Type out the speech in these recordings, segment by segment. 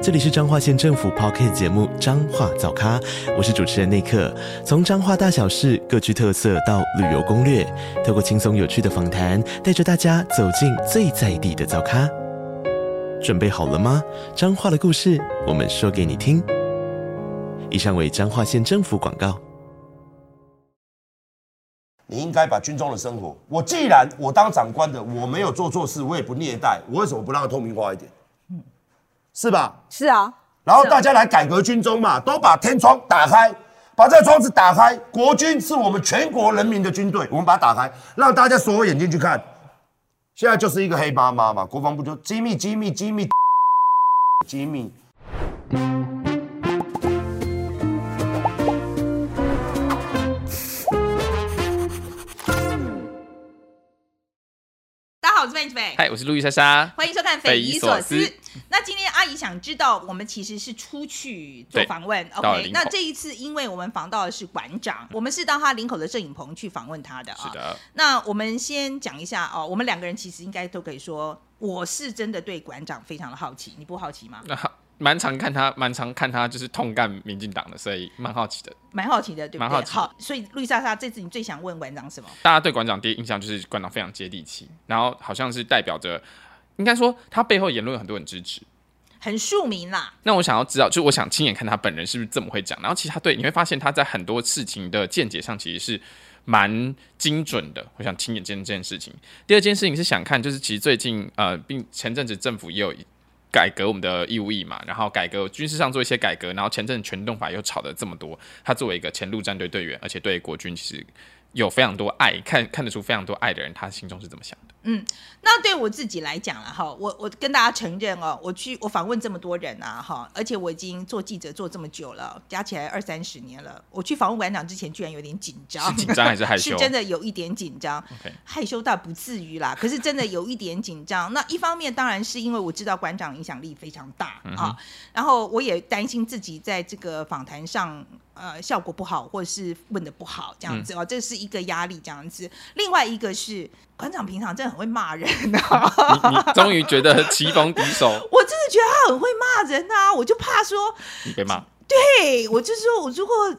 这里是彰化县政府 Podcast 节目《彰化早咖》，我是主持人内克。从彰化大小事各具特色到旅游攻略，透过轻松有趣的访谈，带着大家走进最在地的早咖。准备好了吗？彰化的故事，我们说给你听。以上为彰化县政府广告。你应该把军中的生活，我既然我当长官的，我没有做错事，我也不虐待，我为什么不让它透明化一点？是吧？是啊，然后大家来改革军中嘛，都把天窗打开，把这个窗子打开。国军是我们全国人民的军队，我们把它打开，让大家所有眼睛去看。现在就是一个黑妈妈嘛，国防部就机密、机密、机密、机密。大家好，我是范志斐嗨，我是路易莎莎，欢迎收看《匪夷所思》。那今天阿姨想知道，我们其实是出去做访问，OK？那这一次，因为我们访到的是馆长，我们是到他林口的摄影棚去访问他的啊。是的。那我们先讲一下哦，我们两个人其实应该都可以说，我是真的对馆长非常的好奇，你不好奇吗？蛮常看他，蛮常看他，就是痛干民进党的，所以蛮好奇的。蛮好奇的，对不对？蛮好所以路易莎莎，这次你最想问馆长什么？大家对馆长第一印象就是馆长非常接地气，然后好像是代表着，应该说他背后言论有很多人支持，很庶民啦。那我想要知道，就我想亲眼看他本人是不是这么会讲。然后其实他对你会发现他在很多事情的见解上其实是蛮精准的。我想亲眼见这件事情。第二件事情是想看，就是其实最近呃，并前阵子政府也有。改革我们的义务役嘛，然后改革军事上做一些改革，然后前阵全动法又吵得这么多。他作为一个前陆战队队员，而且对国军其实有非常多爱，看看得出非常多爱的人，他心中是怎么想的？嗯，那对我自己来讲了哈，我我跟大家承认哦，我去我访问这么多人啊哈，而且我已经做记者做这么久了，加起来二三十年了。我去访问馆长之前，居然有点紧张，紧张还是害羞？是真的有一点紧张。害羞倒不至于啦，可是真的有一点紧张。那一方面当然是因为我知道馆长影响力非常大、嗯、啊，然后我也担心自己在这个访谈上呃效果不好，或者是问的不好这样子哦，嗯、这是一个压力这样子。另外一个是。馆长平常真的很会骂人啊！你你终于觉得棋逢敌手？我真的觉得他很会骂人啊！我就怕说你被骂，对我就是说我如果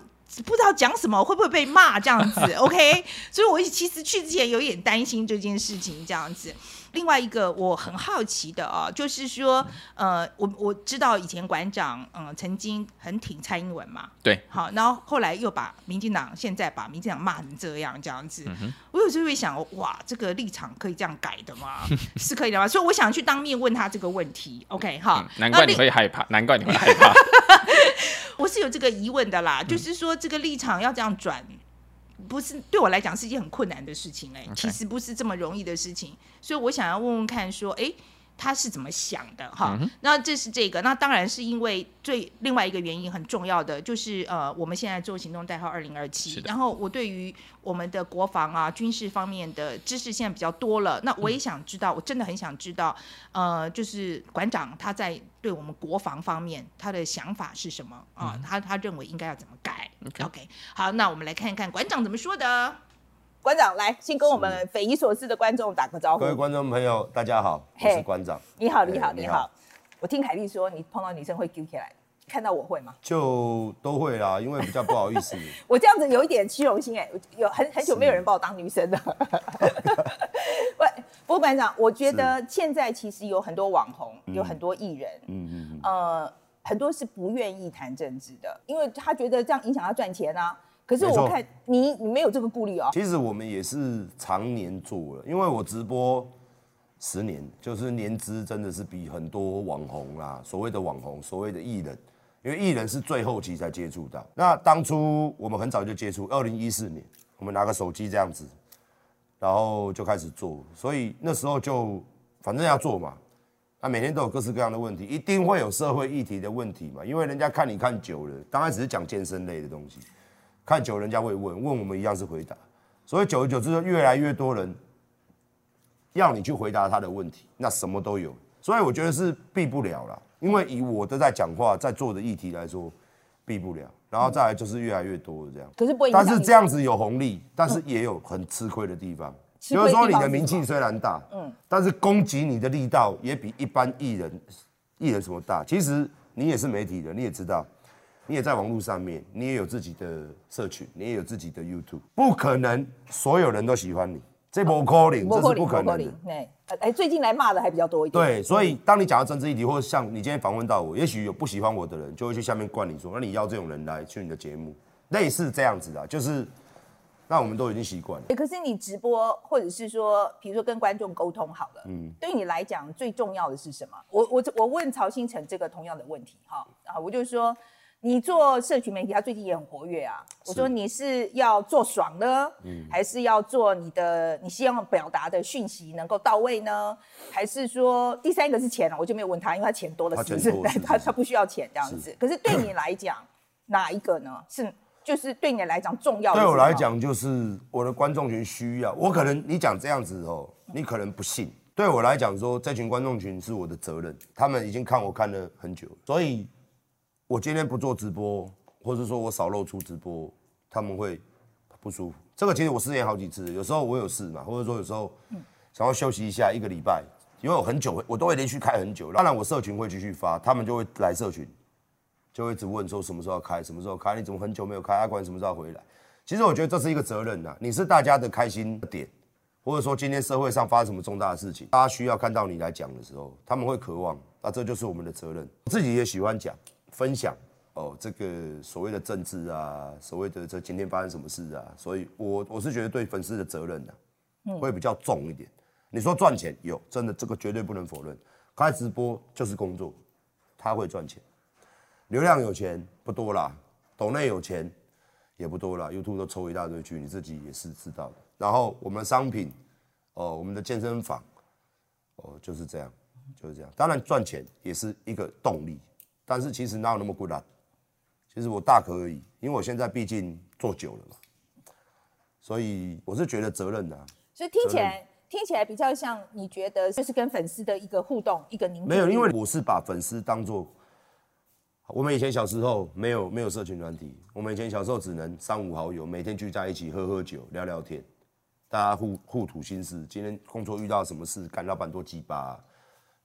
不知道讲什么，会不会被骂这样子？OK，所以我其实去之前有点担心这件事情这样子。另外一个我很好奇的啊，就是说，呃，我我知道以前馆长嗯、呃、曾经很挺蔡英文嘛，对，好，然后后来又把民进党现在把民进党骂成这样这样子，嗯、我有时候会想，哇，这个立场可以这样改的吗？是可以的吗？所以我想去当面问他这个问题。OK，哈、嗯，难怪你会害怕，难怪你会害怕，我是有这个疑问的啦，就是说这个立场要这样转。不是对我来讲是一件很困难的事情哎.其实不是这么容易的事情，所以我想要问问看，说，哎。他是怎么想的哈？嗯、那这是这个，那当然是因为最另外一个原因很重要的就是呃，我们现在做行动代号二零二七，然后我对于我们的国防啊军事方面的知识现在比较多了，那我也想知道，嗯、我真的很想知道，呃，就是馆长他在对我们国防方面他的想法是什么啊？嗯、他他认为应该要怎么改 Okay.？OK，好，那我们来看一看馆长怎么说的。馆长来，先跟我们匪夷所思的观众打个招呼。各位观众朋友，大家好，我是馆长。你好，你好，你好。我听凯莉说，你碰到女生会揪起来，看到我会吗？就都会啦，因为比较不好意思。我这样子有一点虚荣心哎，有很很久没有人把我当女生了。喂，不过馆长，我觉得现在其实有很多网红，有很多艺人，嗯嗯呃，很多是不愿意谈政治的，因为他觉得这样影响他赚钱啊。可是我看你你没有这个顾虑哦。其实我们也是常年做了，因为我直播十年，就是年资真的是比很多网红啦，所谓的网红，所谓的艺人，因为艺人是最后期才接触到。那当初我们很早就接触，二零一四年，我们拿个手机这样子，然后就开始做，所以那时候就反正要做嘛，那每天都有各式各样的问题，一定会有社会议题的问题嘛，因为人家看你看久了，刚开始是讲健身类的东西。看久，人家会问问我们一样是回答，所以久而久之，就越来越多人要你去回答他的问题，那什么都有。所以我觉得是避不了了，因为以我的在讲话在做的议题来说，避不了。然后再来就是越来越多的这样。可是不会，但是这样子有红利，但是也有很吃亏的地方。比如说你的名气虽然大，嗯，但是攻击你的力道也比一般艺人艺人什么大。其实你也是媒体的，你也知道，你也在网络上面，你也有自己的社群，你也有自己的 YouTube，不可能所有人都喜欢你。这不可能，这是不可能的。哎，最近来骂的还比较多一点。对，所以当你讲到政治议题，或者像你今天访问到我，也许有不喜欢我的人，就会去下面灌你说，那你要这种人来去你的节目，类似这样子的，就是，那我们都已经习惯了。可是你直播，或者是说，比如说跟观众沟通好了，嗯，对你来讲最重要的是什么？我我我问曹兴诚这个同样的问题，哈，啊，我就说。你做社群媒体，他最近也很活跃啊。我说你是要做爽呢，嗯，还是要做你的你希望表达的讯息能够到位呢？还是说第三个是钱了？我就没有问他，因为他钱多了，是不是？他他不需要钱这样子。可是对你来讲，哪一个呢？是就是对你来讲重要的？对我来讲，就是我的观众群需要。我可能你讲这样子哦，你可能不信。对我来讲，说这群观众群是我的责任，他们已经看我看了很久，所以。我今天不做直播，或者说我少露出直播，他们会不舒服。这个其实我试验好几次，有时候我有事嘛，或者说有时候想要休息一下一个礼拜，因为我很久我都会连续开很久。当然我社群会继续发，他们就会来社群，就会一直问说什么时候要开，什么时候开？你怎么很久没有开？阿管什么时候回来？其实我觉得这是一个责任呐，你是大家的开心的点，或者说今天社会上发生什么重大的事情，大家需要看到你来讲的时候，他们会渴望，那这就是我们的责任。我自己也喜欢讲。分享哦，这个所谓的政治啊，所谓的这今天发生什么事啊，所以我我是觉得对粉丝的责任呢、啊，会比较重一点。你说赚钱有，真的这个绝对不能否认。开直播就是工作，他会赚钱，流量有钱不多啦，抖内有钱也不多啦，YouTube 都抽一大堆去，你自己也是知道的。然后我们的商品哦，我们的健身房哦，就是这样，就是这样。当然赚钱也是一个动力。但是其实哪有那么孤单？其实我大可而已，因为我现在毕竟做久了嘛，所以我是觉得责任的、啊。所以听起来听起来比较像你觉得就是跟粉丝的一个互动，一个凝聚。没有，因为我是把粉丝当做我们以前小时候没有没有社群软体，我们以前小时候只能三五好友每天聚在一起喝喝酒聊聊天，大家互互吐心事。今天工作遇到什么事，干老板多鸡巴、啊，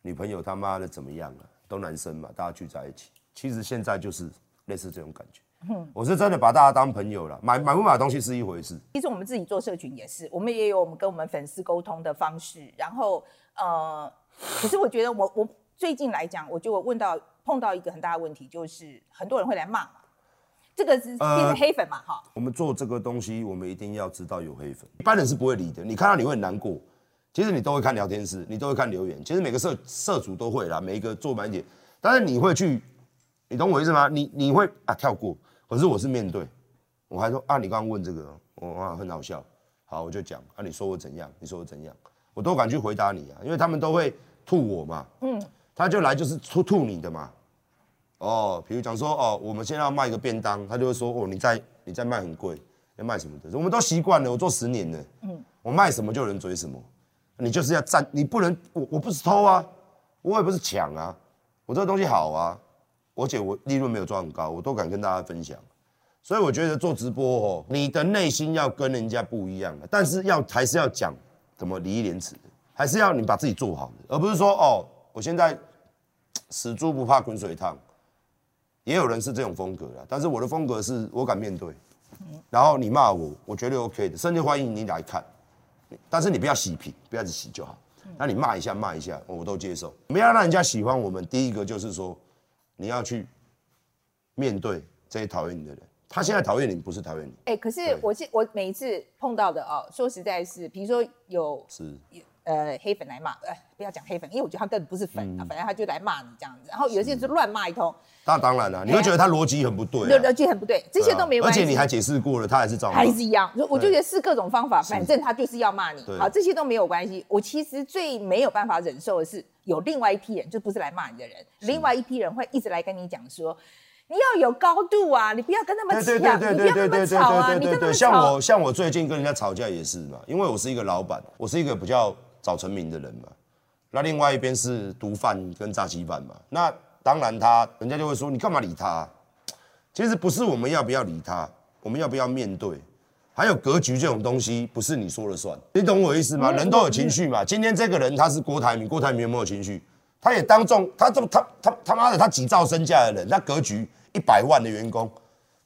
女朋友他妈的怎么样啊？都男生嘛，大家聚在一起，其实现在就是类似这种感觉。嗯，我是真的把大家当朋友了，买买不买东西是一回事。其实我们自己做社群也是，我们也有我们跟我们粉丝沟通的方式。然后呃，可是我觉得我我最近来讲，我就问到碰到一个很大的问题，就是很多人会来骂嘛，这个是变成黑粉嘛，哈、呃。我们做这个东西，我们一定要知道有黑粉，一般人是不会理的。你看到你会很难过。其实你都会看聊天室，你都会看留言。其实每个社社主都会啦，每一个做满点。但是你会去，你懂我意思吗？你你会啊跳过，可是我是面对，我还说啊，你刚刚问这个，我啊很好笑，好我就讲啊，你说我怎样？你说我怎样？我都敢去回答你啊，因为他们都会吐我嘛，嗯，他就来就是吐吐你的嘛，哦，比如讲说哦，我们现在要卖一个便当，他就会说哦，你在你在卖很贵，要卖什么的？我们都习惯了，我做十年了，嗯，我卖什么就有人追什么。你就是要占，你不能，我我不是偷啊，我也不是抢啊，我这个东西好啊，而且我利润没有赚很高，我都敢跟大家分享，所以我觉得做直播哦，你的内心要跟人家不一样的，但是要还是要讲怎么礼义廉耻，还是要你把自己做好，而不是说哦，我现在死猪不怕滚水烫，也有人是这种风格的，但是我的风格是我敢面对，然后你骂我，我绝对 OK 的，甚至欢迎你来看。但是你不要洗屏，不要只洗就好。那你骂一下，骂一下，我都接受。我们要让人家喜欢我们，第一个就是说，你要去面对这些讨厌你的人。他现在讨厌你，不是讨厌你。哎、欸，可是我我每一次碰到的哦，说实在是，比如说有是。呃，黑粉来骂，呃，不要讲黑粉，因为我觉得他根本不是粉啊，嗯、反正他就来骂你这样子，然后有些人就乱骂一通。那当然了、啊，你会觉得他逻辑很不对、啊，逻辑很不对，这些都没关系。而且你还解释过了，他还是照骂，还是一样。我就觉得是各种方法，反正他就是要骂你。好，这些都没有关系。我其实最没有办法忍受的是，有另外一批人，就不是来骂你的人，另外一批人会一直来跟你讲说。你要有高度啊！你不要跟他们抢，你不要跟他们吵啊！你跟他们吵。像我，像我最近跟人家吵架也是嘛，因为我是一个老板，我是一个比较找成名的人嘛。那另外一边是毒贩跟诈欺犯嘛。那当然他人家就会说你干嘛理他？其实不是我们要不要理他，我们要不要面对？还有格局这种东西，不是你说了算。你懂我意思吗？人都有情绪嘛。今天这个人他是郭台铭，郭台铭有没有情绪？他也当众，他这么他他他妈的，他几兆身价的人，他格局一百万的员工，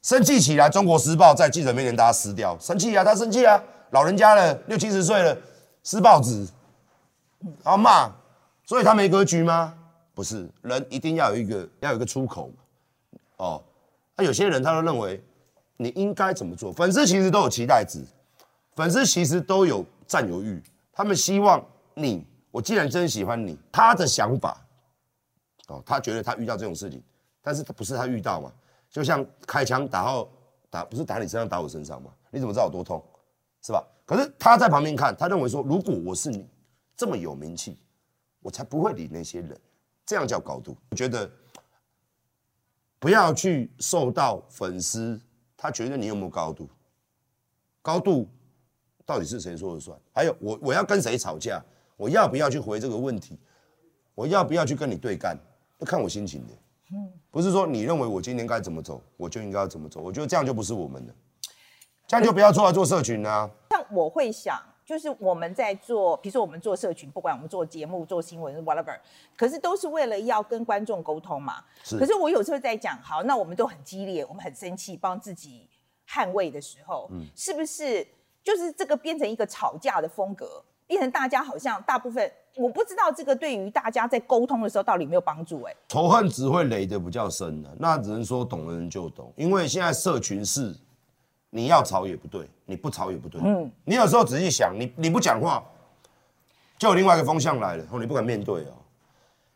生气起来，《中国时报》在记者面前大家撕掉，生气啊，他生气啊，老人家了，六七十岁了，撕报纸，然后骂，所以他没格局吗？不是，人一定要有一个要有一个出口嘛哦，那有些人他都认为。你应该怎么做？粉丝其实都有期待值，粉丝其实都有占有欲，他们希望你，我既然真喜欢你，他的想法，哦，他觉得他遇到这种事情，但是他不是他遇到嘛？就像开枪打到打，不是打你身上打我身上吗？你怎么知道有多痛？是吧？可是他在旁边看，他认为说，如果我是你这么有名气，我才不会理那些人，这样叫高度。我觉得不要去受到粉丝。他觉得你有没有高度？高度到底是谁说了算？还有我我要跟谁吵架？我要不要去回这个问题？我要不要去跟你对干？要看我心情的。不是说你认为我今天该怎么走，我就应该要怎么走。我觉得这样就不是我们的，这样就不要出来做社群啊。像我会想，就是我们在做，比如说我们做社群，不管我们做节目、做新闻，whatever，可是都是为了要跟观众沟通嘛。是。可是我有时候在讲，好，那我们都很激烈，我们很生气，帮自己捍卫的时候，嗯，是不是就是这个变成一个吵架的风格，变成大家好像大部分，我不知道这个对于大家在沟通的时候到底有没有帮助？哎，仇恨只会累得比较深的，那只能说懂的人就懂，因为现在社群是。你要吵也不对，你不吵也不对。嗯，你有时候仔细想，你你不讲话，就有另外一个风向来了，哦，你不敢面对哦。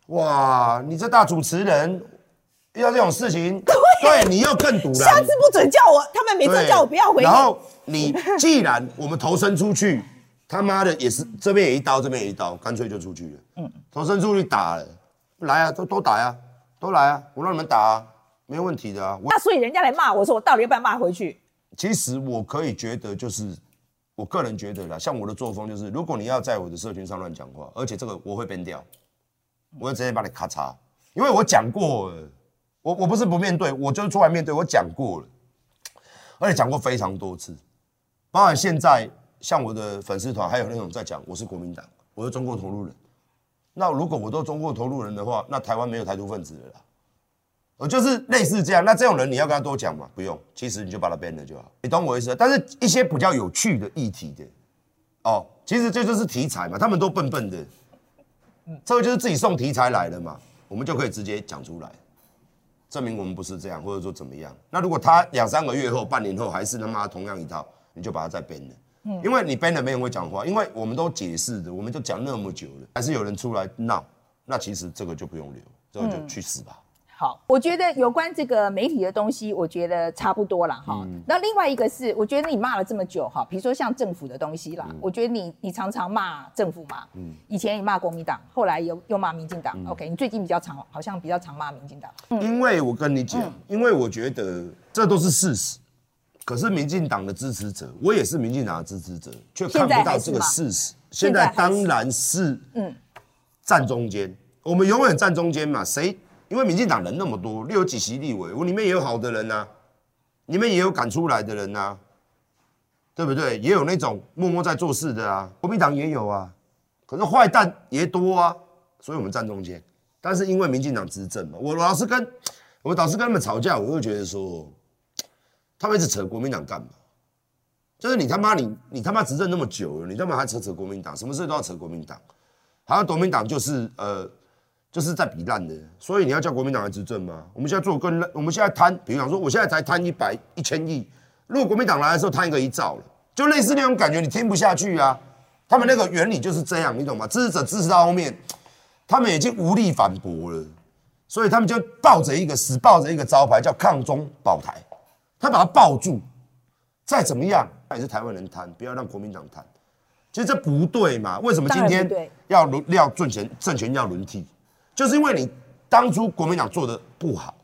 哇，你这大主持人遇到这种事情，对，对你又更堵了。下次不准叫我，他们每次叫我不要回。然后你既然我们投身出去，他妈的也是这边也一刀，这边也一刀，干脆就出去了。嗯，投身出去打了，来啊，都都打呀，都来啊，我让你们打啊，没有问题的啊。那所以人家来骂我说，我到底要不要骂回去？其实我可以觉得，就是我个人觉得啦，像我的作风就是，如果你要在我的社群上乱讲话，而且这个我会编掉，我会直接把你咔嚓，因为我讲过，我我不是不面对，我就是出来面对，我讲过了，而且讲过非常多次，包括现在像我的粉丝团还有那种在讲我是国民党，我是中国投入人，那如果我都中国投入人的话，那台湾没有台独分子了啦。我就是类似这样，那这种人你要跟他多讲嘛？不用，其实你就把他 ban 了就好。你懂我意思？但是一些比较有趣的议题的，哦，其实这就是题材嘛。他们都笨笨的，这个就是自己送题材来的嘛，我们就可以直接讲出来，证明我们不是这样，或者说怎么样。那如果他两三个月后、半年后还是他妈同样一套，你就把他再 ban 了。嗯，因为你 ban 了没人会讲话，因为我们都解释的，我们都讲那么久了，还是有人出来闹，那其实这个就不用留，这个就去死吧。好，我觉得有关这个媒体的东西，我觉得差不多了哈。那、嗯、另外一个是，我觉得你骂了这么久哈，比如说像政府的东西啦，嗯、我觉得你你常常骂政府嘛。嗯。以前你骂国民党，后来又又骂民进党。嗯、OK，你最近比较常，好像比较常骂民进党。嗯、因为我跟你讲，嗯、因为我觉得这都是事实。可是民进党的支持者，我也是民进党的支持者，却看不到这个事实。现在当然是嗯，站中间，我们永远站中间嘛，谁？因为民进党人那么多，六几席立委，我里面也有好的人呐、啊，里面也有敢出来的人呐、啊，对不对？也有那种默默在做事的啊，国民党也有啊，可是坏蛋也多啊，所以我们站中间。但是因为民进党执政嘛，我老是跟我老是跟他们吵架，我会觉得说，他们一直扯国民党干嘛？就是你他妈你你他妈执政那么久了，你他妈还扯扯国民党？什么事都要扯国民党？好像国民党就是呃。就是在比烂的，所以你要叫国民党来执政吗？我们现在做跟我们现在贪，比如讲说，我现在才贪一百一千亿，如果国民党来的时候贪一个一兆了，就类似那种感觉，你听不下去啊。他们那个原理就是这样，你懂吗？支持者支持到后面，他们已经无力反驳了，所以他们就抱着一个死抱着一个招牌叫抗中保台，他把它抱住，再怎么样，那也是台湾人贪，不要让国民党贪。其实这不对嘛？为什么今天要轮要政权政权要轮替？就是因为你当初国民党做的不好，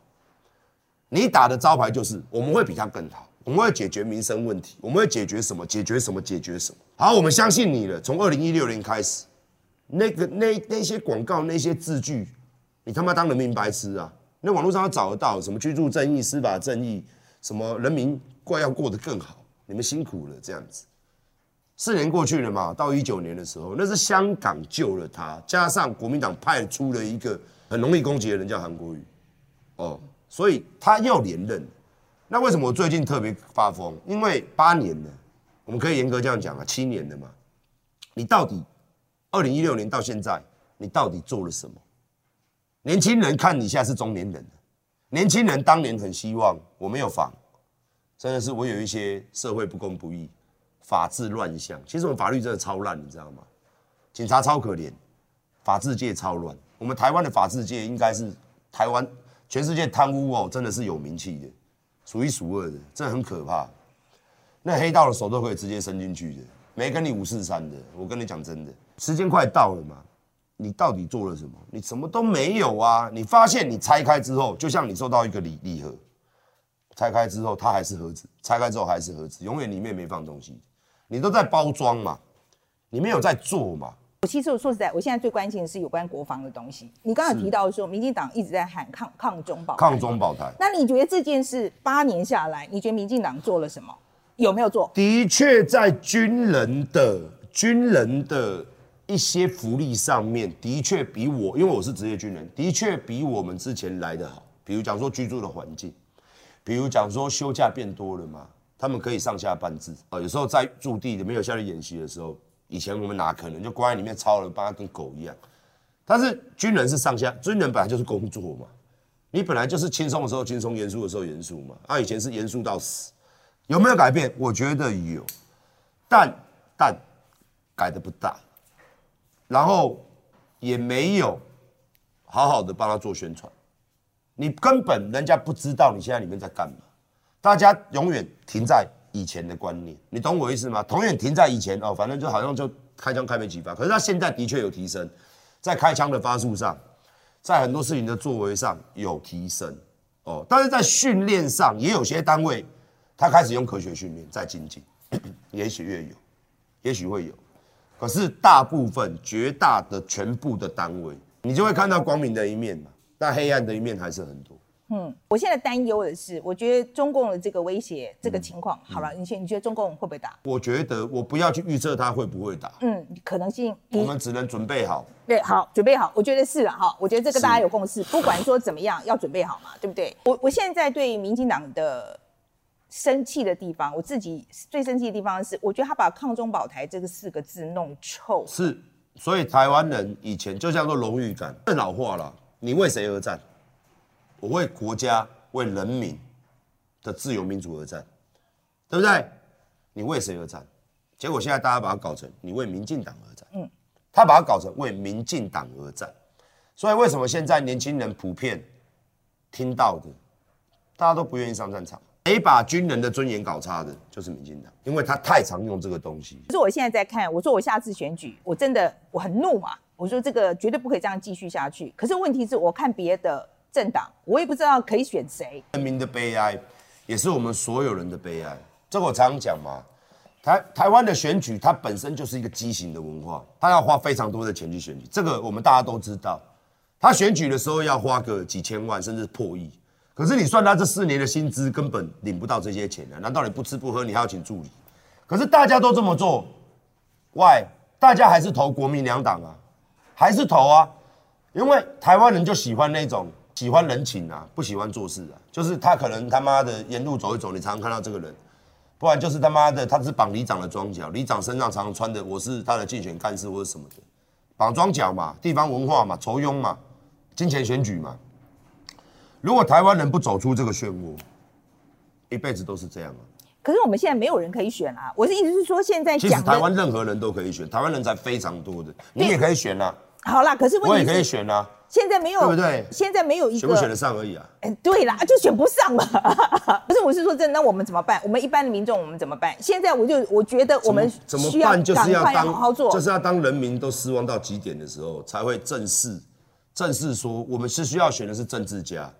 你打的招牌就是我们会比他更好，我们会解决民生问题，我们会解决什么？解决什么？解决什么？好，我们相信你了。从二零一六年开始，那个那那些广告那些字句，你他妈当人民白痴啊？那网络上都找得到什么居住正义、司法正义，什么人民怪要过得更好，你们辛苦了这样子。四年过去了嘛，到一九年的时候，那是香港救了他，加上国民党派出了一个很容易攻击的人叫韩国瑜，哦，所以他又连任。那为什么我最近特别发疯？因为八年了，我们可以严格这样讲啊，七年了嘛。你到底二零一六年到现在，你到底做了什么？年轻人看你现在是中年人，年轻人当年很希望我没有房，真的是我有一些社会不公不义。法治乱象，其实我们法律真的超烂，你知道吗？警察超可怜，法治界超乱。我们台湾的法治界应该是台湾全世界贪污哦，真的是有名气的，数一数二的，真的很可怕。那黑道的手都可以直接伸进去的，没跟你五四三的。我跟你讲真的，时间快到了嘛，你到底做了什么？你什么都没有啊！你发现你拆开之后，就像你收到一个礼礼盒，拆开之后它还是盒子，拆开之后还是盒子，永远里面没放东西。你都在包装嘛，你没有在做嘛？我其实我说实在，我现在最关心的是有关国防的东西。你刚刚提到说，民进党一直在喊抗抗中保抗中保台。那你觉得这件事八年下来，你觉得民进党做了什么？有没有做？的确，在军人的军人的一些福利上面，的确比我，因为我是职业军人，的确比我们之前来的好。比如讲说居住的环境，比如讲说休假变多了嘛。他们可以上下班制啊，有时候在驻地的没有下来演习的时候，以前我们哪可能就关在里面操了，把他跟狗一样。但是军人是上下，军人本来就是工作嘛，你本来就是轻松的时候轻松，严肃的时候严肃嘛。啊，以前是严肃到死，有没有改变？我觉得有，但但改的不大，然后也没有好好的帮他做宣传，你根本人家不知道你现在里面在干嘛。大家永远停在以前的观念，你懂我意思吗？永远停在以前哦，反正就好像就开枪开没几发，可是他现在的确有提升，在开枪的发数上，在很多事情的作为上有提升哦，但是在训练上也有些单位他开始用科学训练在精进，也许会有，也许会有，可是大部分绝大的全部的单位，你就会看到光明的一面嘛，但黑暗的一面还是很多。嗯，我现在担忧的是，我觉得中共的这个威胁，这个情况，嗯、好了，你先，你觉得中共会不会打？我觉得我不要去预测他会不会打。嗯，可能性，我们只能准备好。对，好，准备好。我觉得是了哈，我觉得这个大家有共识，不管说怎么样，要准备好嘛，对不对？我我现在对民进党的生气的地方，我自己最生气的地方是，我觉得他把“抗中保台”这个四个字弄臭。是，所以台湾人以前就叫做荣誉感，更老化了。你为谁而战？我为国家、为人民的自由民主而战，对不对？你为谁而战？结果现在大家把它搞成你为民进党而战。嗯，他把它搞成为民进党而战。所以为什么现在年轻人普遍听到的，大家都不愿意上战场？谁把军人的尊严搞差的，就是民进党，因为他太常用这个东西。可是我现在在看，我说我下次选举，我真的我很怒嘛。我说这个绝对不可以这样继续下去。可是问题是我看别的。政党，我也不知道可以选谁。人民的悲哀，也是我们所有人的悲哀。这我常常讲嘛，台台湾的选举，它本身就是一个畸形的文化，它要花非常多的钱去选举。这个我们大家都知道，他选举的时候要花个几千万，甚至破亿。可是你算他这四年的薪资，根本领不到这些钱啊！难道你不吃不喝，你还要请助理？可是大家都这么做，Why？大家还是投国民两党啊，还是投啊？因为台湾人就喜欢那种。喜欢人情啊，不喜欢做事啊。就是他可能他妈的沿路走一走，你常常看到这个人，不然就是他妈的他是绑里长的装脚，里长身上常常穿的我是他的竞选干事或者什么的，绑装脚嘛，地方文化嘛，酬庸嘛，金钱选举嘛。如果台湾人不走出这个漩涡，一辈子都是这样啊。可是我们现在没有人可以选啊。我的意思是说，现在其实台湾任何人都可以选，台湾人才非常多的，你也可以选啊。好啦，可是问题是我也可以选啊。现在没有，对不对？现在没有一个选不选得上而已啊。哎，对啦，就选不上嘛。不是，我是说真的，那我们怎么办？我们一般的民众，我们怎么办？现在我就我觉得我们怎么办？就是要当好好做，就是要当人民都失望到极点的时候，才会正式正式说，我们是需要选的是政治家，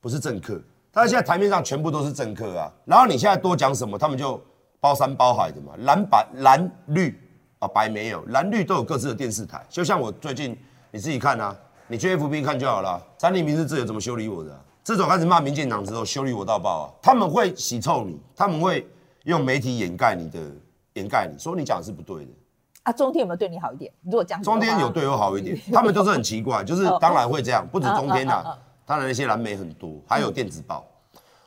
不是政客。但是现在台面上全部都是政客啊。然后你现在多讲什么，他们就包山包海的嘛，蓝白蓝绿啊，白没有，蓝绿都有各自的电视台。就像我最近你自己看啊，你去 FB 看就好了。三立民是自由怎么修理我的、啊？自从开始骂民进党之后，修理我到爆啊！他们会洗臭你，他们会用媒体掩盖你的，掩盖你说你讲的是不对的。啊，中天有没有对你好一点？如果讲中天有对我好一点，他们都是很奇怪，就是当然会这样，不止中天啊，当然那些蓝媒很多，还有电子报。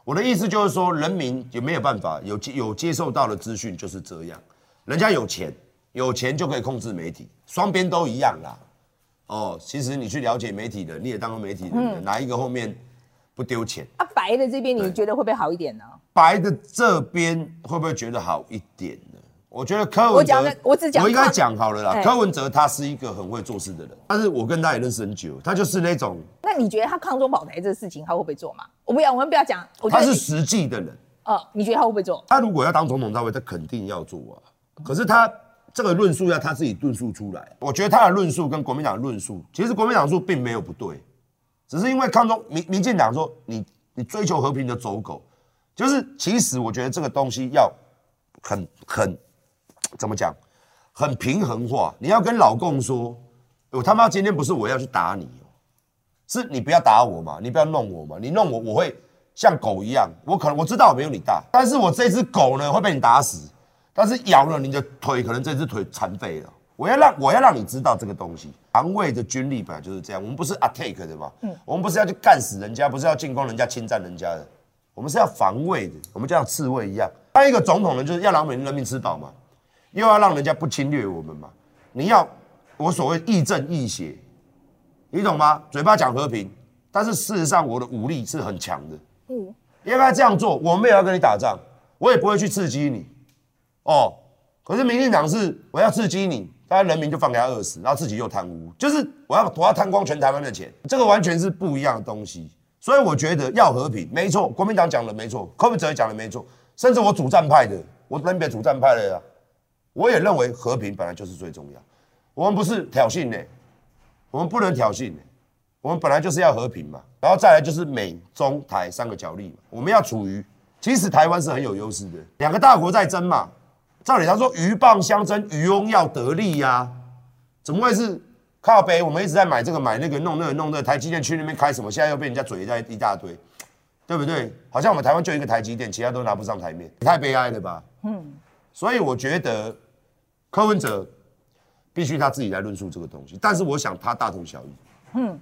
我的意思就是说，人民有没有办法有有接受到的资讯就是这样，人家有钱，有钱就可以控制媒体，双边都一样啦。哦，其实你去了解媒体的，你也当过媒体人，哪一个后面不丢钱？啊，白的这边你觉得会不会好一点呢？白的这边会不会觉得好一点呢？我觉得柯文哲，我只讲，我应该讲好了啦。柯文哲他是一个很会做事的人，但是我跟他也认识很久，他就是那种。那你觉得他抗中保台这个事情他会不会做嘛？我不要，我们不要讲。他是实际的人。哦，你觉得他会不会做？他如果要当总统，他会，他肯定要做啊。可是他这个论述要他自己论述出来。我觉得他的论述跟国民党的论述，其实国民党说并没有不对，只是因为抗中民民进党说你你追求和平的走狗，就是其实我觉得这个东西要很很。怎么讲？很平衡化。你要跟老共说，我他妈今天不是我要去打你哦，是你不要打我嘛，你不要弄我嘛，你弄我我会像狗一样。我可能我知道我没有你大，但是我这只狗呢会被你打死，但是咬了你的腿，可能这只腿残废了。我要让我要让你知道这个东西，防卫的军力本来就是这样。我们不是 attack 的嘛，嗯，我们不是要去干死人家，不是要进攻人家、侵占人家的，我们是要防卫的。我们就像刺猬一样。当一个总统呢，就是要让人民人民吃饱嘛。又要让人家不侵略我们嘛？你要我所谓亦正亦邪，你懂吗？嘴巴讲和平，但是事实上我的武力是很强的。嗯，应该这样做。我没有要跟你打仗，我也不会去刺激你。哦，可是民进党是我要刺激你，大家人民就放给他饿死，然后自己又贪污，就是我要我要贪光全台湾的钱，这个完全是不一样的东西。所以我觉得要和平，没错，国民党讲的没错，柯文哲讲的没错，甚至我主战派的，我分别主战派的呀。我也认为和平本来就是最重要，我们不是挑衅呢，我们不能挑衅呢，我们本来就是要和平嘛，然后再来就是美中台三个角力嘛，我们要处于，其实台湾是很有优势的，两个大国在争嘛，照理他说鷸蚌相争，渔翁要得利呀、怎么会是靠北？我们一直在买这个买那个弄那个弄那个，台积电去那边开什么，现在又被人家嘴在一大堆，对不对？好像我们台湾就一个台积电，其他都拿不上台面，太悲哀了吧？嗯。所以我觉得柯文哲必须他自己来论述这个东西，但是我想他大同小异。嗯，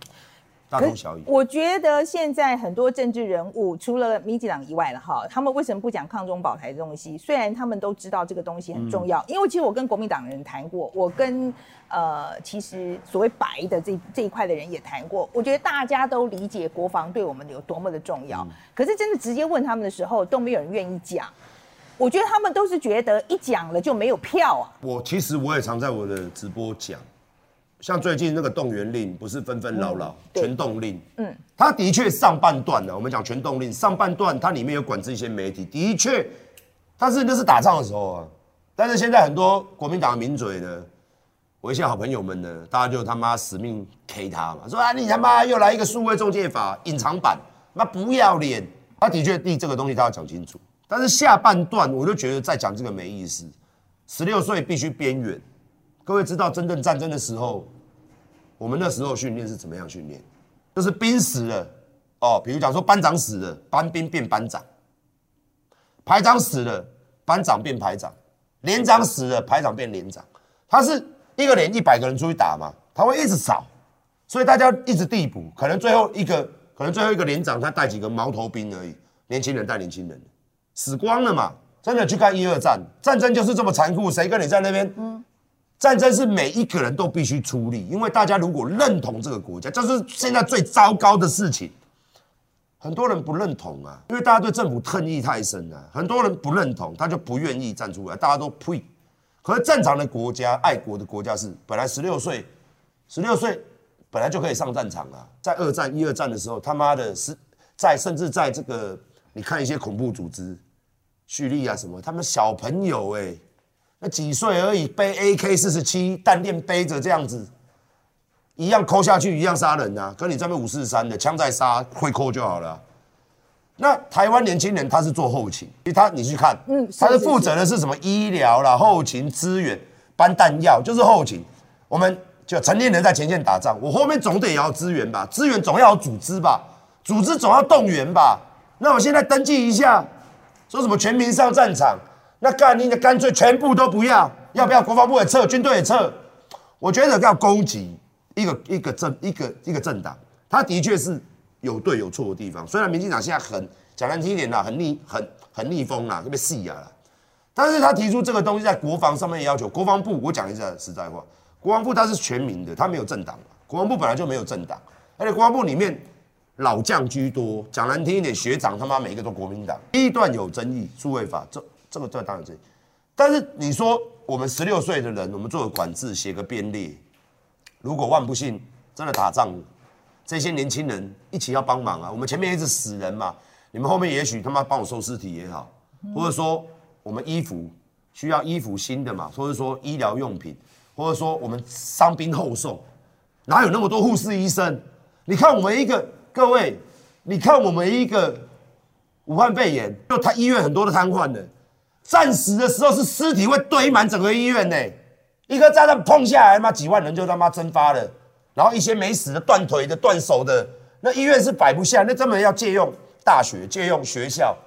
大同小异。我觉得现在很多政治人物，除了民进党以外了哈，他们为什么不讲抗中保台的东西？虽然他们都知道这个东西很重要，嗯、因为其实我跟国民党人谈过，我跟呃其实所谓白的这这一块的人也谈过，我觉得大家都理解国防对我们有多么的重要，嗯、可是真的直接问他们的时候，都没有人愿意讲。我觉得他们都是觉得一讲了就没有票啊。我其实我也常在我的直播讲，像最近那个动员令，不是纷纷扰扰，全动令。嗯，他的确上半段呢，我们讲全动令上半段，它里面有管制一些媒体，的确，但是那是打仗的时候啊。但是现在很多国民党的名嘴呢，我一些好朋友们呢，大家就他妈死命 K 他嘛，说啊你他妈又来一个数位中介法隐藏版，那不要脸。他的确第这个东西他要讲清楚。但是下半段我就觉得再讲这个没意思。十六岁必须边缘。各位知道真正战争的时候，我们那时候训练是怎么样训练？就是兵死了哦，比如讲说班长死了，班兵变班长；排长死了，班长变排长；连长死了，排长变连长。他是一个连一百个人出去打嘛，他会一直扫，所以大家一直递补，可能最后一个，可能最后一个连长他带几个毛头兵而已，年轻人带年轻人。死光了嘛？真的去看一二战，战争就是这么残酷。谁跟你在那边？嗯，战争是每一个人都必须出力，因为大家如果认同这个国家，这是现在最糟糕的事情。很多人不认同啊，因为大家对政府恨意太深了。很多人不认同，他就不愿意站出来，大家都呸。可是正常的国家，爱国的国家是本来十六岁，十六岁本来就可以上战场啊。在二战、一二战的时候，他妈的是在甚至在这个，你看一些恐怖组织。叙利亚什么？他们小朋友哎，那几岁而已，背 AK 四十七弹链背着这样子，一样抠下去，一样杀人啊！跟你这边五四三的枪在杀，会抠就好了啊。那台湾年轻人他是做后勤，他你去看，嗯，他是负责的是什么医疗啦、后勤资源，搬弹药，就是后勤。我们就成年人在前线打仗，我后面总得也要支援吧，支援总要有组织吧，组织总要动员吧。那我现在登记一下，说什么全民上战场？那干你的干脆全部都不要，要不要国防部也撤，军队也撤？我觉得要攻击一个一个政一个一个政党，他的确是有对有错的地方。虽然民进党现在很讲难听一点啦，很逆很很逆风啦，特别细啊，但是他提出这个东西在国防上面要求，国防部我讲一下实在话，国防部它是全民的，它没有政党，国防部本来就没有政党，而且国防部里面老将居多，讲难听一点，学长他妈每一个都国民党。第一段有争议，数位法这这个这当然争议，但是你说。我们十六岁的人，我们做个管制，写个编列。如果万不幸真的打仗，这些年轻人一起要帮忙啊！我们前面一直死人嘛，你们后面也许他妈帮我收尸体也好，或者说我们衣服需要衣服新的嘛，或者说医疗用品，或者说我们伤兵后送，哪有那么多护士医生？你看我们一个各位，你看我们一个武汉肺炎，就他医院很多的瘫痪的。战死的时候是尸体会堆满整个医院呢，一颗炸弹碰下来，他妈几万人就他妈蒸发了，然后一些没死的、断腿的、断手的，那医院是摆不下，那专门要借用大学、借用学校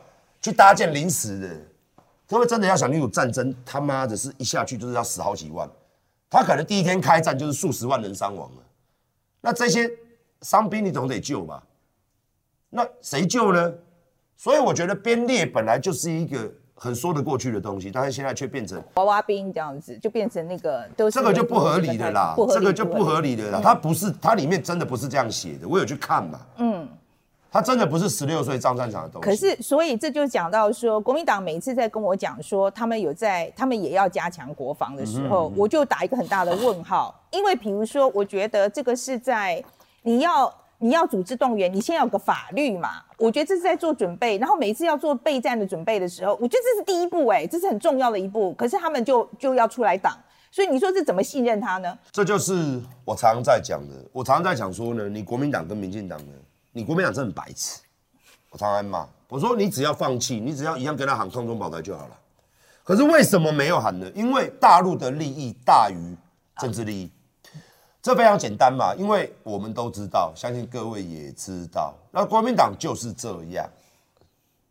去搭建临时的。各位真的要想清楚，战争他妈的是一下去就是要死好几万，他可能第一天开战就是数十万人伤亡了，那这些伤兵你总得救吧？那谁救呢？所以我觉得编列本来就是一个。很说得过去的东西，但是现在却变成娃娃兵这样子，就变成那个都是这个就不合理的啦，这个就不合理的啦。它不是，它里面真的不是这样写的，我有去看嘛。嗯，它真的不是十六岁上战场的东西。可是，所以这就讲到说，国民党每次在跟我讲说他们有在，他们也要加强国防的时候，我就打一个很大的问号，因为比如说，我觉得这个是在你要。你要组织动员，你先要有个法律嘛？我觉得这是在做准备，然后每一次要做备战的准备的时候，我觉得这是第一步，哎，这是很重要的一步。可是他们就就要出来挡，所以你说这怎么信任他呢？这就是我常常在讲的。我常常在讲说呢，你国民党跟民进党呢，你国民党真很白痴。我常常骂，我说你只要放弃，你只要一样跟他喊空中保台就好了。可是为什么没有喊呢？因为大陆的利益大于政治利益。这非常简单嘛，因为我们都知道，相信各位也知道，那国民党就是这样，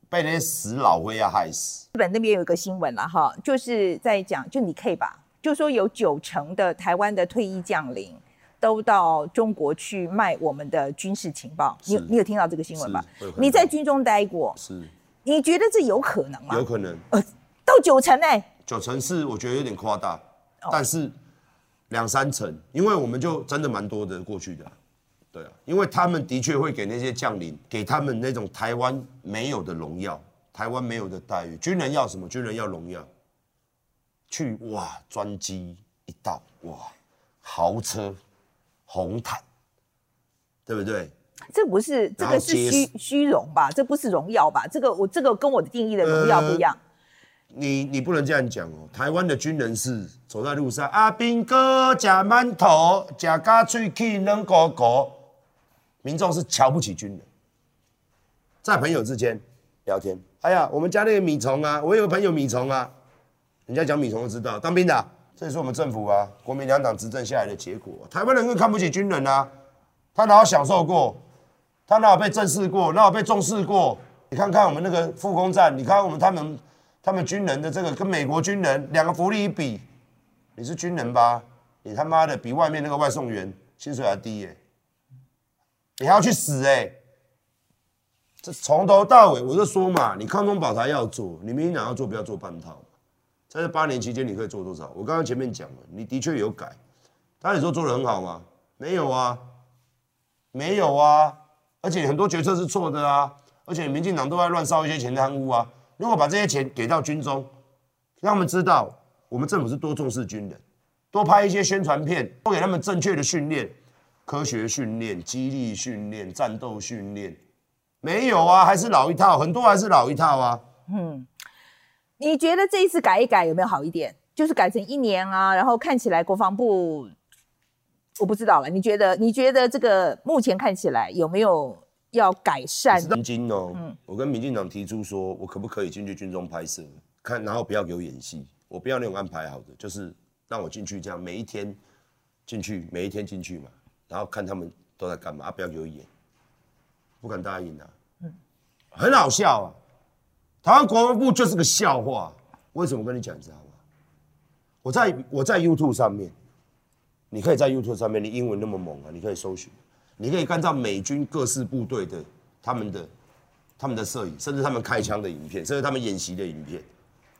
被那些死老灰要害死。日本那边有一个新闻了哈，就是在讲，就你可以吧，就说有九成的台湾的退役将领都到中国去卖我们的军事情报。你你有听到这个新闻吗？你在军中待过，是？你觉得这有可能吗？有可能，呃，到九成哎、欸，九成是我觉得有点夸大，哦、但是。两三成，因为我们就真的蛮多的过去的，对啊，因为他们的确会给那些将领，给他们那种台湾没有的荣耀，台湾没有的待遇。军人要什么？军人要荣耀。去哇，专机一到哇，豪车、红毯，对不对？这不是这个是虚虚荣吧？这不是荣耀吧？这个我这个跟我的定义的荣耀不一样。呃你你不能这样讲哦！台湾的军人是走在路上，阿兵哥吃馒头，吃咖脆去扔狗狗，民众是瞧不起军人。在朋友之间聊天，哎呀，我们家那个米虫啊，我有个朋友米虫啊，人家讲米虫都知道，当兵的啊，这也是我们政府啊，国民两党执政下来的结果。台湾人更看不起军人啊，他哪有享受过？他哪有被正视过？哪有被重视过？你看看我们那个复工站，你看我们他们。他们军人的这个跟美国军人两个福利一比，你是军人吧？你他妈的比外面那个外送员薪水还低耶、你还要去死哎、欸！这从头到尾我就说嘛，你抗中保台要做，你民进党要做，不要做半套。在这八年期间，你可以做多少？我刚刚前面讲了，你的确有改，但你说做的很好吗？没有啊，没有啊，而且很多决策是错的啊，而且民进党都在乱烧一些钱贪污啊。如果把这些钱给到军中，让他们知道我们政府是多重视军人，多拍一些宣传片，多给他们正确的训练、科学训练、激励训练、战斗训练，没有啊，还是老一套，很多还是老一套啊。嗯，你觉得这一次改一改有没有好一点？就是改成一年啊，然后看起来国防部我不知道了。你觉得？你觉得这个目前看起来有没有？要改善。曾经哦，嗯、我跟民进党提出说，我可不可以进去军中拍摄，看，然后不要给我演戏，我不要那种安排好的，就是让我进去这样每一天进去，每一天进去嘛，然后看他们都在干嘛，啊、不要给我演，不敢答应啊，嗯，很好笑啊，台湾国防部就是个笑话，为什么我跟你讲，你知道吗？我在我在 YouTube 上面，你可以在 YouTube 上面，你英文那么猛啊，你可以搜寻，你可以看到美军各式部队的他们的他们的摄影，甚至他们开枪的影片，甚至他们演习的影片。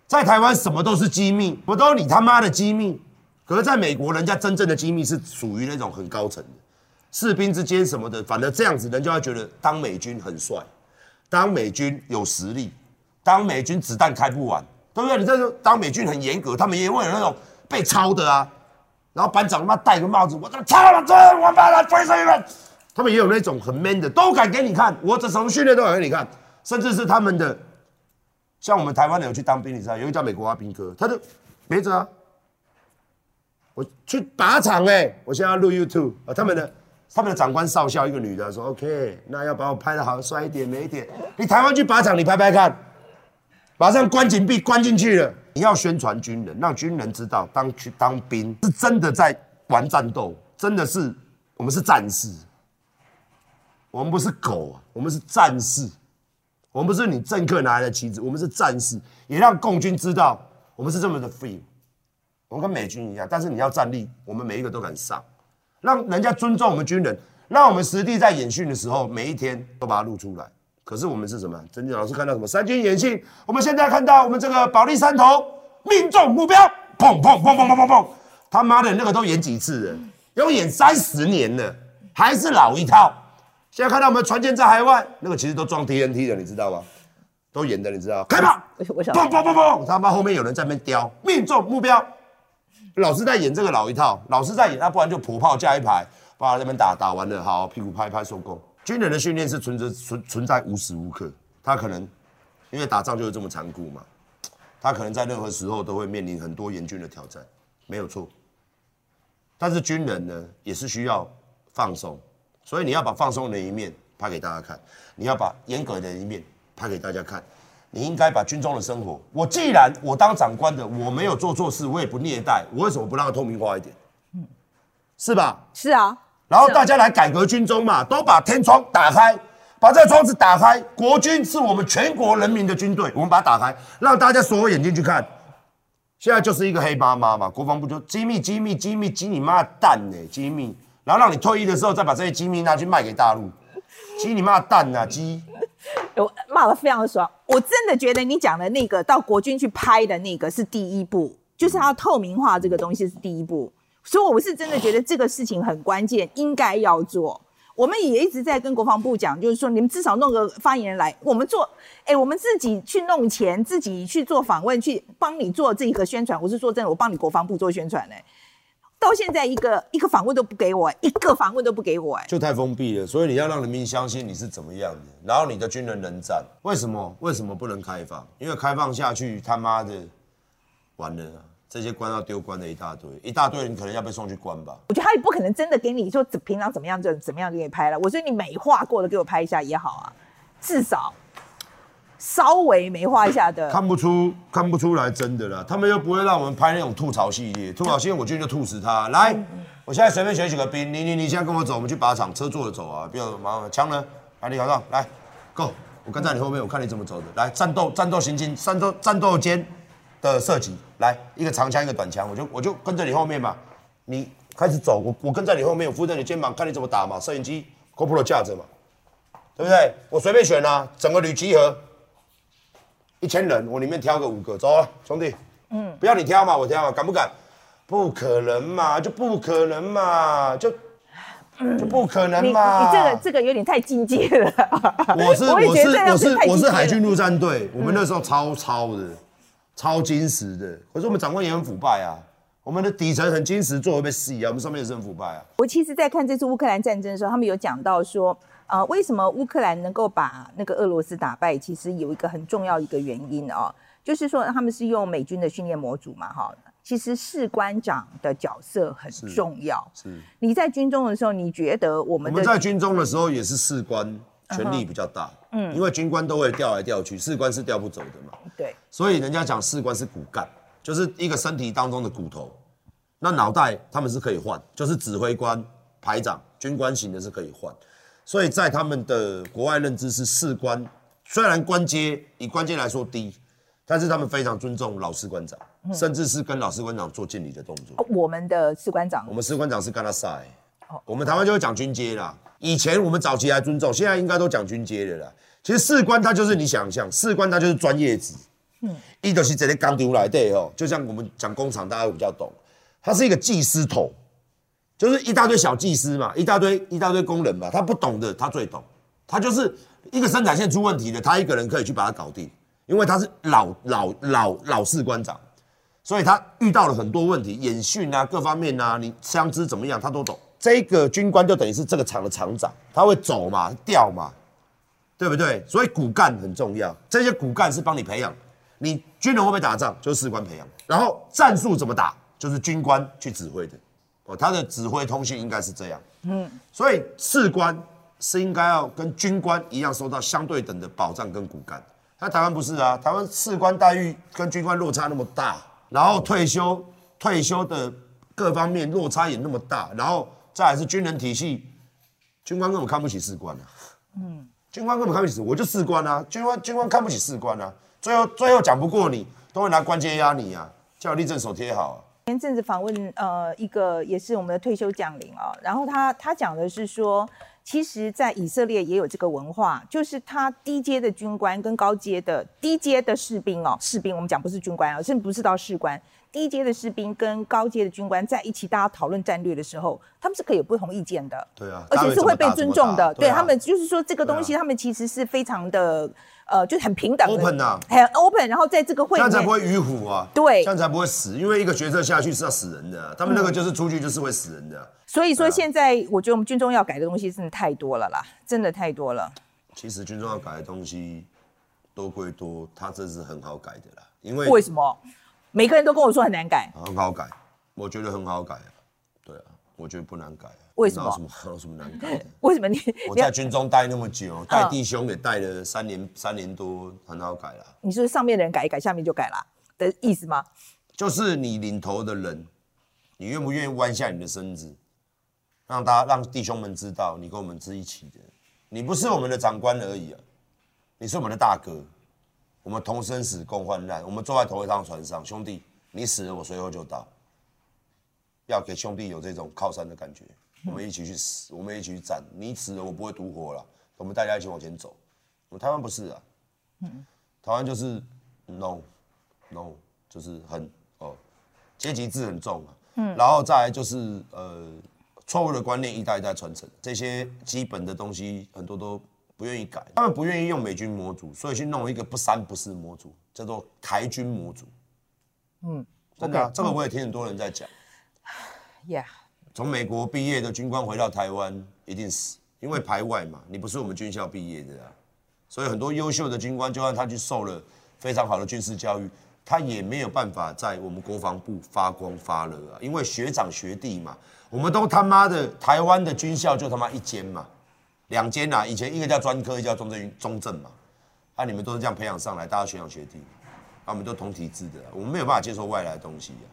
在台湾什么都是机密，不都你他妈的机密。可是在美国，人家真正的机密是属于那种很高层的，士兵之间什么的，反正这样子人就会觉得当美军很帅，当美军有实力，当美军子弹开不完。对不对？你这是当美军很严格，他们也会有那种被抄的啊。然后班长他妈戴个帽子，我这抄了，这我把他追上一个。他们也有那种很 man 的，都敢给你看。我这什么训练都敢给你看，甚至是他们的，像我们台湾的有去当兵，你知道，有一个叫美国阿兵哥，他就没辙啊。我去靶场哎、我现在要录 YouTube 啊。他们的他们的长官少校一个女的说，OK，那要把我拍的好帅一点美一点。你台湾去靶场，你拍拍看。马上关紧闭，关进去了。你要宣传军人，让军人知道，当去当兵是真的在玩战斗，真的是我们是战士，我们不是狗啊，我们是战士，我们不是你政客拿来的旗子，我们是战士，也让共军知道我们是这么的 free，我们跟美军一样，但是你要站立，我们每一个都敢上，让人家尊重我们军人，让我们实地在演训的时候，每一天都把它录出来。可是我们是什么？曾经老师看到什么？三军演训，我们现在看到我们这个保利山头命中目标，砰砰砰砰砰砰砰！他妈的，那个都演几次了？要演三十年了，还是老一套。现在看到我们船舰在海外，那个其实都装 TNT 的，你知道吗？都演的，你知道？开炮！砰砰砰砰！他妈后面有人在那边雕，命中目标。老师在演这个老一套，老师在演，那不然就迫炮架一排，把那边打打完了，好屁股拍拍收工。军人的训练是存着存存在无时无刻，他可能因为打仗就是这么残酷嘛，他可能在任何时候都会面临很多严峻的挑战，没有错。但是军人呢，也是需要放松，所以你要把放松的一面拍给大家看，你要把严格的一面拍给大家看。你应该把军中的生活，我既然我当长官的，我没有做错事，我也不虐待，我为什么不让它透明化一点？嗯，是吧？是啊。然后大家来改革军中嘛，都把天窗打开，把这个窗子打开。国军是我们全国人民的军队，我们把它打开，让大家所有眼睛去看。现在就是一个黑妈妈嘛，国防部就机密、机密、机密，机你妈蛋呢？机密，然后让你退役的时候再把这些机密拿去卖给大陆，机你妈蛋啊！机，我骂得非常的爽。我真的觉得你讲的那个到国军去拍的那个是第一步，就是要透明化这个东西是第一步。所以，我是真的觉得这个事情很关键，应该要做。我们也一直在跟国防部讲，就是说，你们至少弄个发言人来，我们做，哎，我们自己去弄钱，自己去做访问，去帮你做这个宣传。我是说真的，我帮你国防部做宣传呢。到现在一个一个访问都不给我，一个访问都不给我，哎，就太封闭了。所以你要让人民相信你是怎么样的，然后你的军人能战。为什么？为什么不能开放？因为开放下去，他妈的，完了。这些官要丢官的一大堆，一大堆人可能要被送去关吧。我觉得他也不可能真的给你说平常怎么样就怎么样给你拍了。我说你美化过的给我拍一下也好啊，至少稍微美化一下的。看不出看不出来真的啦，他们又不会让我们拍那种吐槽系列，吐槽系列我今天就吐死他。来，我现在随便选几个兵，你你你现在跟我走，我们去靶场，车坐着走啊，不要麻烦。枪呢？把你考上，来，Go，我跟在你后面，我看你怎么走的。来，战斗战斗行进，战斗战斗间的射击。来一个长枪，一个短枪，我就我就跟着你后面嘛。你开始走，我我跟在你后面，我扶着你肩膀，看你怎么打嘛。摄影机 GoPro 架着嘛，对不对？我随便选啊，整个旅集合，一千人，我里面挑个五个，走啊，兄弟。嗯，不要你挑嘛，我挑嘛，敢不敢？不可能嘛，就不可能嘛，就就不可能嘛。你，你这个这个有点太境界了。我是 我是我是我是海军陆战队，我们那时候超超的。超精实的，可是我们长官也很腐败啊。我们的底层很精实，做会被洗啊。我们上面也是很腐败啊。我其实，在看这次乌克兰战争的时候，他们有讲到说，呃，为什么乌克兰能够把那个俄罗斯打败？其实有一个很重要一个原因哦，就是说他们是用美军的训练模组嘛，哈。其实士官长的角色很重要。是，是你在军中的时候，你觉得我们我们在军中的时候也是士官。权力比较大，嗯，因为军官都会调来调去，士官是调不走的嘛。对，所以人家讲士官是骨干，就是一个身体当中的骨头。那脑袋他们是可以换，就是指挥官、排长、军官型的是可以换。所以在他们的国外认知是士官，虽然官阶以官阶来说低，但是他们非常尊重老士官长，嗯、甚至是跟老士官长做敬礼的动作。我们的士官长，我们士官长是跟他赛。我们台湾就会讲军阶啦。以前我们早期还尊重，现在应该都讲军阶的啦。其实士官他就是你想象，士官他就是专业职。嗯，一就是这些钢丢来的哦，就像我们讲工厂，大家会比较懂。他是一个技师头，就是一大堆小技师嘛，一大堆一大堆工人嘛，他不懂的他最懂。他就是一个生产线出问题的，他一个人可以去把它搞定，因为他是老老老老士官长，所以他遇到了很多问题，演训啊各方面啊，你枪支怎么样他都懂。这个军官就等于是这个厂的厂长，他会走嘛，调嘛，对不对？所以骨干很重要，这些骨干是帮你培养。你军人会不会打仗，就是士官培养。然后战术怎么打，就是军官去指挥的。哦，他的指挥通信应该是这样。嗯，所以士官是应该要跟军官一样受到相对等的保障跟骨干。那台湾不是啊，台湾士官待遇跟军官落差那么大，然后退休退休的各方面落差也那么大，然后。再来是军人体系，军官根本看不起士官啊。嗯，军官根本看不起，我就士官啊。军官军官看不起士官啊。最后最后讲不过你，都会拿官阶压你啊，叫立正手贴好啊。前阵子访问呃一个也是我们的退休将领啊，然后他他讲的是说，其实，在以色列也有这个文化，就是他低阶的军官跟高阶的低阶的士兵哦，士兵我们讲不是军官啊，甚至不是到士官。低阶的士兵跟高阶的军官在一起，大家讨论战略的时候，他们是可以有不同意见的。对啊，而且是会被尊重的。对他们，就是说这个东西，他们其实是非常的，呃，就很平等。open 啊，很 open。然后在这个会，这样才不会迂腐啊。对，这样才不会死。因为一个决策下去是要死人的，他们那个就是出去就是会死人的。所以说，现在我觉得我们军中要改的东西真的太多了啦，真的太多了。其实军中要改的东西多归多，它这是很好改的啦。因为为什么？每个人都跟我说很难改，很好改，我觉得很好改啊。我觉得不难改啊。为什么？有什么有什么难改的？为什么你我在军中待那么久，带弟兄也带了三年三年多，很好改了。你是上面的人改一改，下面就改了的意思吗？就是你领头的人，你愿不愿意弯下你的身子，让大家让弟兄们知道，你跟我们是一起的，你不是我们的长官而已啊，你是我们的大哥。我们同生死共患难，我们坐在同一趟船上，兄弟，你死了我随后就到，要给兄弟有这种靠山的感觉。我们一起去死，我们一起去战。你死了我不会独活了，我们大家一起往前走。我们台湾不是啊，台湾就是 no no，就是很哦，阶级制很重啊。然后再来就是呃，错误的观念一代一代传承，这些基本的东西很多都。不愿意改，他们不愿意用美军模组，所以去弄一个不三不四模组，叫做台军模组。嗯，真的，okay, 这个我也听很多人在讲。Yeah，从美国毕业的军官回到台湾一定死，因为排外嘛，你不是我们军校毕业的啊。所以很多优秀的军官，就算他去受了非常好的军事教育，他也没有办法在我们国防部发光发热啊，因为学长学弟嘛，我们都他妈的台湾的军校就他妈一间嘛。两间呐，以前一个叫专科，一个叫中正中正嘛，啊，你们都是这样培养上来，大家学长学弟，啊，我们都同体制的，我们没有办法接受外来的东西啊，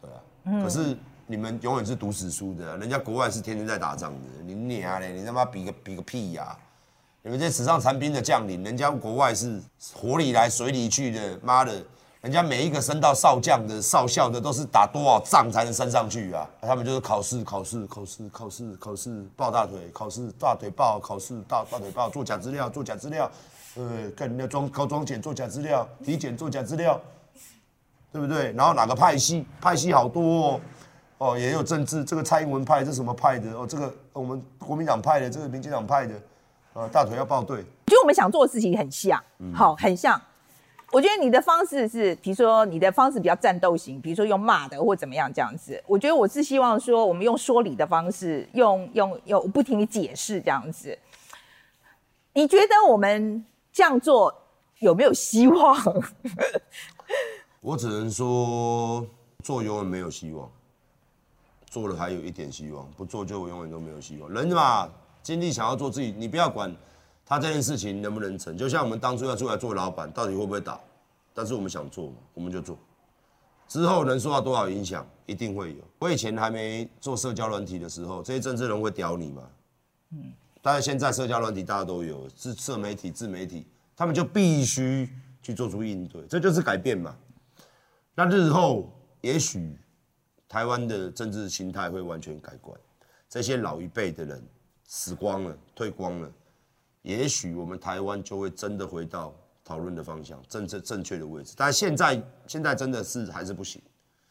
对啊，嗯、可是你们永远是读死书的，人家国外是天天在打仗的，你娘嘞，你他妈比个比个屁呀、啊！你们这纸上谈兵的将领，人家国外是火里来水里去的，妈的！人家每一个升到少将的、少校的，都是打多少仗才能升上去啊？他们就是考试、考试、考试、考试、考试，抱大腿，考试大腿抱，考试大大腿抱，做假资料，做假资料，呃，看人家装高装检做假资料，体检做假资料，对不对？然后哪个派系？派系好多哦，哦，也有政治，这个蔡英文派，这什么派的？哦，这个我们国民党派的，这个民进党派的，呃，大腿要抱对。我觉得我们想做的事情很像，嗯、好，很像。我觉得你的方式是，比如说你的方式比较战斗型，比如说用骂的或怎么样这样子。我觉得我是希望说，我们用说理的方式，用用用不停的解释这样子。你觉得我们这样做有没有希望？我只能说，做永远没有希望，做了还有一点希望，不做就永远都没有希望。人嘛，尽力想要做自己，你不要管。他这件事情能不能成？就像我们当初要出来做老板，到底会不会倒？但是我们想做嘛，我们就做。之后能受到多少影响，一定会有。我以前还没做社交软体的时候，这些政治人会屌你嘛？嗯。但是现在社交软体大家都有，是社媒体、自媒体，他们就必须去做出应对，这就是改变嘛。那日后也许台湾的政治心态会完全改观，这些老一辈的人死光了、退光了，也许我们台湾就会真的回到讨论的方向，正正正确的位置。但现在现在真的是还是不行，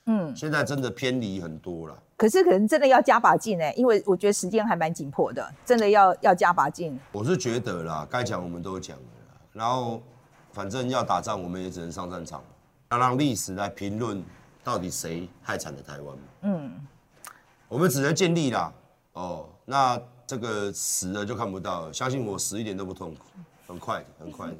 嗯，现在真的偏离很多了。可是可能真的要加把劲哎，因为我觉得时间还蛮紧迫的，真的要要加把劲。我是觉得啦，该讲我们都讲了啦，然后反正要打仗，我们也只能上战场，要让历史来评论到底谁害惨了台湾。嗯，我们只能尽力啦。哦，那这个死了就看不到了，相信我，死一点都不痛苦，很快的，很快的。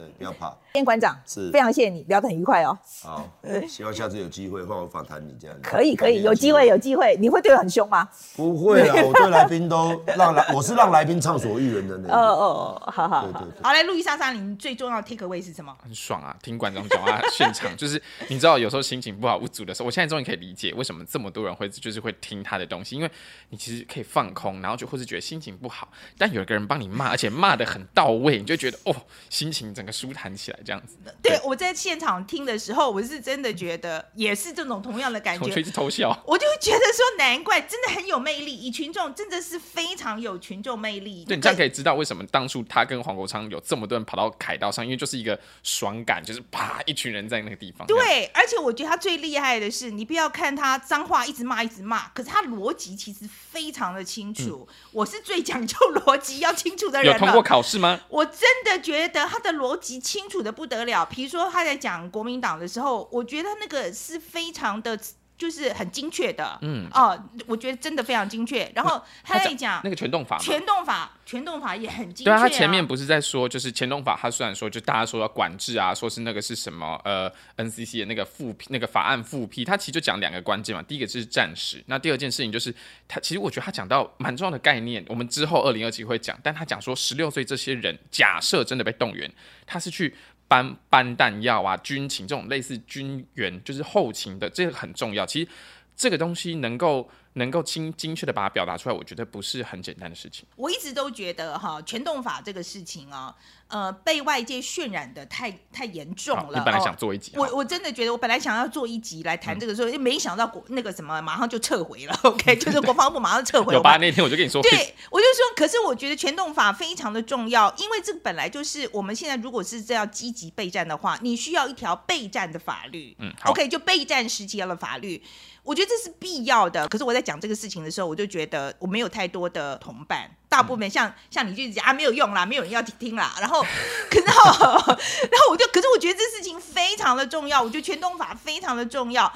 对，不要怕。今天馆长是非常谢谢你，聊得很愉快哦。好，希望下次有机会换我访谈你这样。可以可以，有机会有机会，你会对我很凶吗？不会啊，我对来宾都让来，我是让来宾畅所欲言的那种。哦哦，好好。对对对。好，来路易莎莎琳最重要的 take away 是什么？很爽啊，听馆长讲话现场，就是你知道有时候心情不好无助的时候，我现在终于可以理解为什么这么多人会就是会听他的东西，因为你其实可以放空，然后就或是觉得心情不好，但有一个人帮你骂，而且骂的很到位，你就觉得哦，心情整个舒坦起来。这样子的，对，对我在现场听的时候，我是真的觉得也是这种同样的感觉，我一直偷笑，我就觉得说难怪真的很有魅力，以群众真的是非常有群众魅力。对，你这样可以知道为什么当初他跟黄国昌有这么多人跑到凯道上，因为就是一个爽感，就是啪一群人在那个地方。对，而且我觉得他最厉害的是，你不要看他脏话一直骂一直骂，可是他逻辑其实非常的清楚。嗯、我是最讲究逻辑要清楚的人。有通过考试吗？我真的觉得他的逻辑清楚的。不得了，比如说他在讲国民党的时候，我觉得那个是非常的。就是很精确的，嗯哦，我觉得真的非常精确。然后他在讲那个全动法，全动法，全动法也很精确。对啊，他前面不是在说，就是全动法，他虽然说就大家说要管制啊，说是那个是什么呃 NCC 的那个复批那个法案复批，他其实就讲两个关键嘛。第一个是暂时，那第二件事情就是他其实我觉得他讲到蛮重要的概念，我们之后二零二七会讲，但他讲说十六岁这些人假设真的被动员，他是去。搬搬弹药啊，军情这种类似军援，就是后勤的，这个很重要。其实这个东西能够能够精精确的把它表达出来，我觉得不是很简单的事情。我一直都觉得哈，全动法这个事情啊。呃，被外界渲染的太太严重了。你本来想做一集，哦、我我真的觉得，我本来想要做一集来谈这个时候，嗯、没想到国那个什么马上就撤回了。OK，就是国防部马上撤回。有吧？那天我就跟你说，对，我就说，可是我觉得全动法非常的重要，因为这个本来就是我们现在如果是这样积极备战的话，你需要一条备战的法律。嗯，OK，就备战时期的法律，我觉得这是必要的。可是我在讲这个事情的时候，我就觉得我没有太多的同伴。大部分像、嗯、像你就是讲啊，没有用啦，没有人要听啦。然后，然后，然后我就，可是我觉得这事情非常的重要，我觉得全动法非常的重要。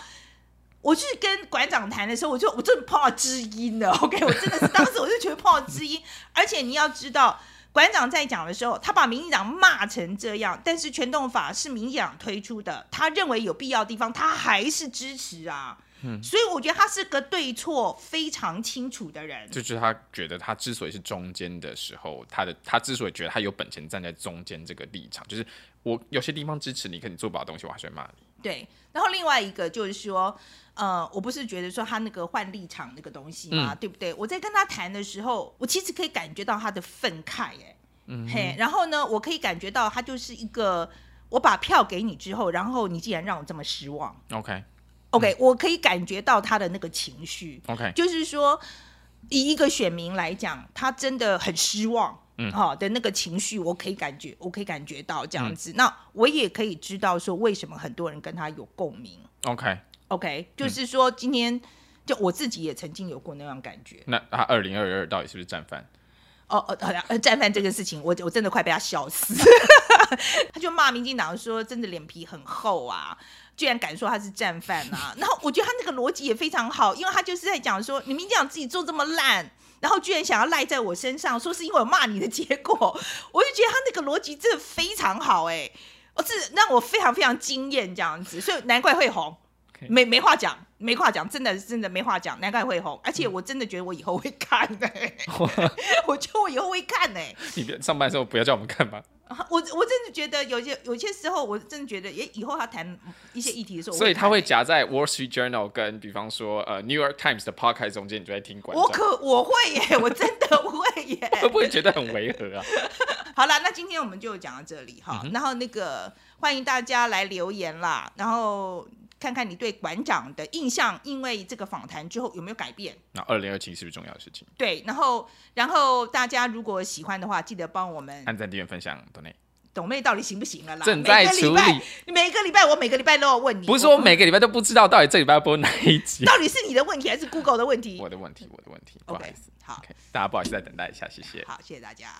我去跟馆长谈的时候，我就我真的碰到知音了。OK，我真的是当时我就觉得碰到知音。而且你要知道，馆长在讲的时候，他把民进党骂成这样，但是全动法是民进党推出的，他认为有必要的地方，他还是支持啊。嗯，所以我觉得他是个对错非常清楚的人。就是他觉得他之所以是中间的时候，他的他之所以觉得他有本钱站在中间这个立场，就是我有些地方支持你，可你做不好的东西，我还是会骂你。对。然后另外一个就是说，呃，我不是觉得说他那个换立场那个东西嘛，嗯、对不对？我在跟他谈的时候，我其实可以感觉到他的愤慨，哎，嗯，嘿。然后呢，我可以感觉到他就是一个，我把票给你之后，然后你竟然让我这么失望。OK。OK，、嗯、我可以感觉到他的那个情绪。OK，就是说，以一个选民来讲，他真的很失望，嗯，好的那个情绪，我可以感觉，我可以感觉到这样子。嗯、那我也可以知道说，为什么很多人跟他有共鸣。OK，OK，、okay, 就是说，今天、嗯、就我自己也曾经有过那样感觉。那他二零二二到底是不是战犯？哦哦，好像战犯这个事情，我我真的快被他笑死。他就骂民进党说，真的脸皮很厚啊。居然敢说他是战犯啊！然后我觉得他那个逻辑也非常好，因为他就是在讲说，你明明讲自己做这么烂，然后居然想要赖在我身上，说是因为我骂你的结果，我就觉得他那个逻辑真的非常好哎，我是让我非常非常惊艳这样子，所以难怪会红，没没话讲。没话讲，真的真的没话讲，难怪会红。而且我真的觉得我以后会看呢、欸，我觉得我以后会看呢、欸。你别上班的时候不要叫我们看吧。我我真的觉得有些有些时候，我真的觉得，也，以后他谈一些议题的时候，所以他会夹在 Wall Street Journal 跟比方说呃 New York Times 的 podcast 中间，你就在听观众。我可我会耶，我真的会耶。会不会觉得很违和啊？好了，那今天我们就讲到这里哈。嗯、然后那个欢迎大家来留言啦，然后。看看你对馆长的印象，因为这个访谈之后有没有改变？那二零二七是不是重要的事情？对，然后然后大家如果喜欢的话，记得帮我们按赞、订阅、分享。斗内，董妹到底行不行了啦？正在处理。每个礼拜，每个礼拜我每个礼拜都要问你，不是我每个礼拜都不知道到底这礼拜要播哪一集？到底是你的问题还是 Google 的问题？我的问题，我的问题。不好意思，好，大家不好意思，再等待一下，谢谢。好，谢谢大家。